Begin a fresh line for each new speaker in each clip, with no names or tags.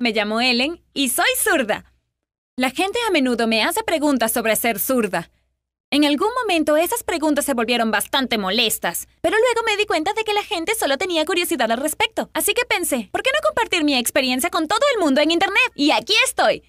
me llamo Ellen y soy zurda. La gente a menudo me hace preguntas sobre ser zurda. En algún momento esas preguntas se volvieron bastante molestas, pero luego me di cuenta de que la gente solo tenía curiosidad al respecto. Así que pensé, ¿por qué no compartir mi experiencia con todo el mundo en Internet? Y aquí estoy.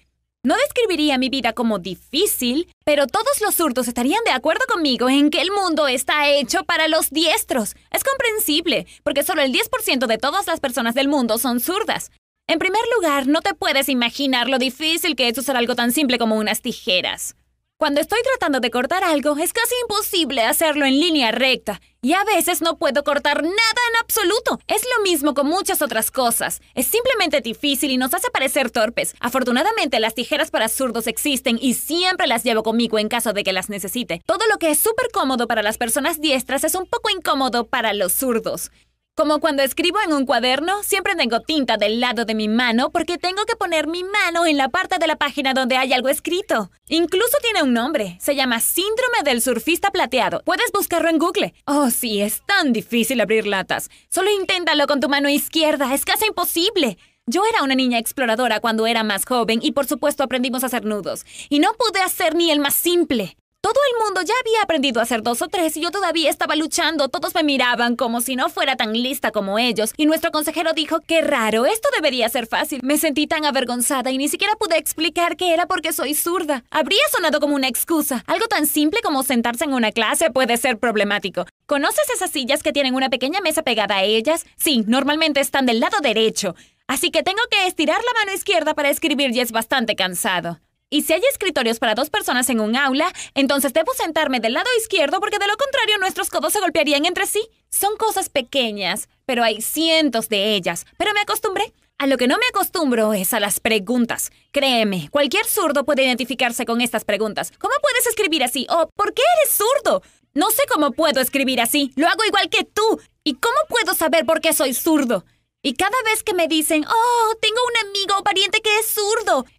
No describiría mi vida como difícil, pero todos los zurdos estarían de acuerdo conmigo en que el mundo está hecho para los diestros. Es comprensible, porque solo el 10% de todas las personas del mundo son zurdas. En primer lugar, no te puedes imaginar lo difícil que es usar algo tan simple como unas tijeras. Cuando estoy tratando de cortar algo, es casi imposible hacerlo en línea recta, y a veces no puedo cortar nada en absoluto. Es lo mismo con muchas otras cosas. Es simplemente difícil y nos hace parecer torpes. Afortunadamente, las tijeras para zurdos existen y siempre las llevo conmigo en caso de que las necesite. Todo lo que es súper cómodo para las personas diestras es un poco incómodo para los zurdos. Como cuando escribo en un cuaderno, siempre tengo tinta del lado de mi mano porque tengo que poner mi mano en la parte de la página donde hay algo escrito. Incluso tiene un nombre. Se llama Síndrome del Surfista Plateado. Puedes buscarlo en Google. Oh, sí, es tan difícil abrir latas. Solo inténtalo con tu mano izquierda. Es casi imposible. Yo era una niña exploradora cuando era más joven y por supuesto aprendimos a hacer nudos. Y no pude hacer ni el más simple. Todo el mundo ya había aprendido a hacer dos o tres y yo todavía estaba luchando. Todos me miraban como si no fuera tan lista como ellos. Y nuestro consejero dijo, qué raro, esto debería ser fácil. Me sentí tan avergonzada y ni siquiera pude explicar que era porque soy zurda. Habría sonado como una excusa. Algo tan simple como sentarse en una clase puede ser problemático. ¿Conoces esas sillas que tienen una pequeña mesa pegada a ellas? Sí, normalmente están del lado derecho. Así que tengo que estirar la mano izquierda para escribir y es bastante cansado. Y si hay escritorios para dos personas en un aula, entonces debo sentarme del lado izquierdo porque de lo contrario nuestros codos se golpearían entre sí. Son cosas pequeñas, pero hay cientos de ellas. Pero me acostumbré. A lo que no me acostumbro es a las preguntas. Créeme, cualquier zurdo puede identificarse con estas preguntas. ¿Cómo puedes escribir así? ¿O por qué eres zurdo? No sé cómo puedo escribir así. Lo hago igual que tú. ¿Y cómo puedo saber por qué soy zurdo? Y cada vez que me dicen, oh, tengo un amigo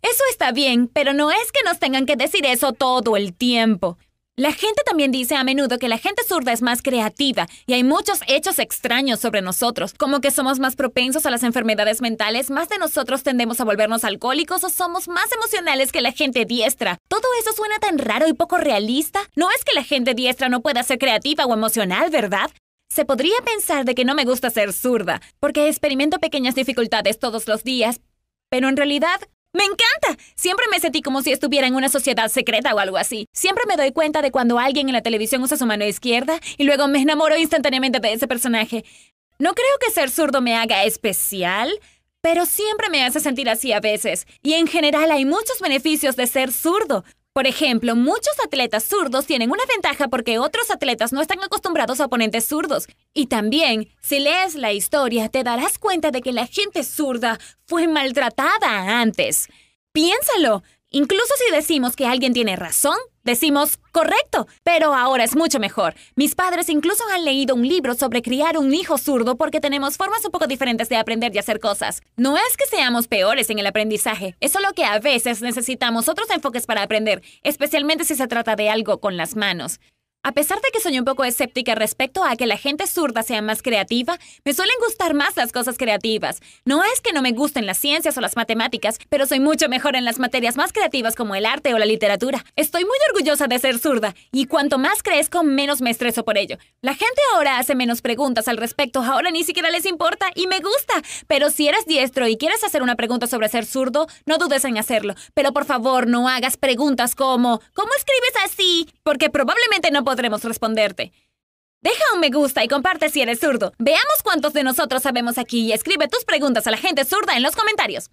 eso está bien, pero no es que nos tengan que decir eso todo el tiempo. La gente también dice a menudo que la gente zurda es más creativa y hay muchos hechos extraños sobre nosotros, como que somos más propensos a las enfermedades mentales, más de nosotros tendemos a volvernos alcohólicos o somos más emocionales que la gente diestra. Todo eso suena tan raro y poco realista. No es que la gente diestra no pueda ser creativa o emocional, ¿verdad? Se podría pensar de que no me gusta ser zurda, porque experimento pequeñas dificultades todos los días, pero en realidad ¡Me encanta! Siempre me sentí como si estuviera en una sociedad secreta o algo así. Siempre me doy cuenta de cuando alguien en la televisión usa su mano izquierda y luego me enamoro instantáneamente de ese personaje. No creo que ser zurdo me haga especial, pero siempre me hace sentir así a veces. Y en general hay muchos beneficios de ser zurdo. Por ejemplo, muchos atletas zurdos tienen una ventaja porque otros atletas no están acostumbrados a oponentes zurdos. Y también, si lees la historia, te darás cuenta de que la gente zurda fue maltratada antes. Piénsalo, Incluso si decimos que alguien tiene razón, decimos correcto, pero ahora es mucho mejor. Mis padres incluso han leído un libro sobre criar un hijo zurdo porque tenemos formas un poco diferentes de aprender y hacer cosas. No es que seamos peores en el aprendizaje, es solo que a veces necesitamos otros enfoques para aprender, especialmente si se trata de algo con las manos. A pesar de que soy un poco escéptica respecto a que la gente zurda sea más creativa, me suelen gustar más las cosas creativas. No es que no me gusten las ciencias o las matemáticas, pero soy mucho mejor en las materias más creativas como el arte o la literatura. Estoy muy orgullosa de ser zurda, y cuanto más crezco, menos me estreso por ello. La gente ahora hace menos preguntas al respecto, ahora ni siquiera les importa, y me gusta. Pero si eres diestro y quieres hacer una pregunta sobre ser zurdo, no dudes en hacerlo. Pero por favor, no hagas preguntas como ¿Cómo escribes así? Porque probablemente no podremos responderte. Deja un me gusta y comparte si eres zurdo. Veamos cuántos de nosotros sabemos aquí y escribe tus preguntas a la gente zurda en los comentarios.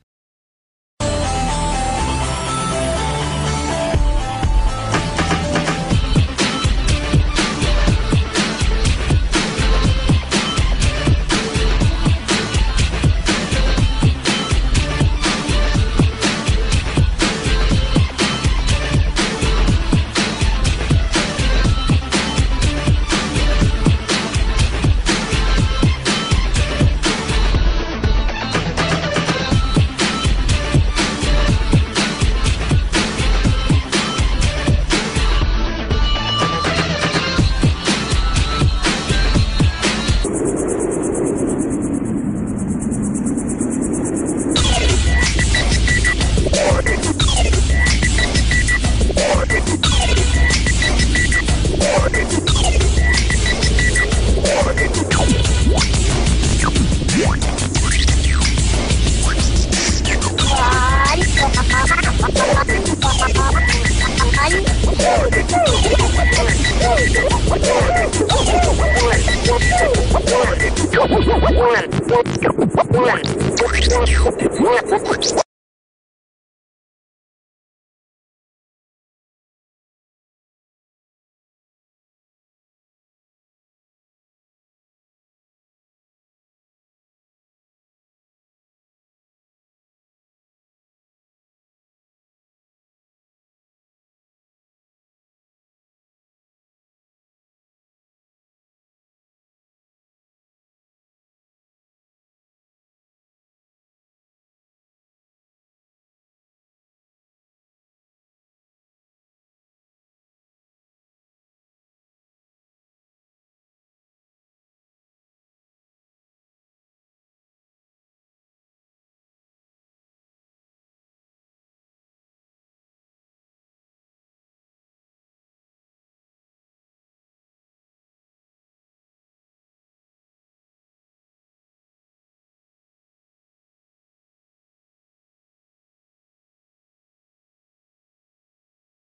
What?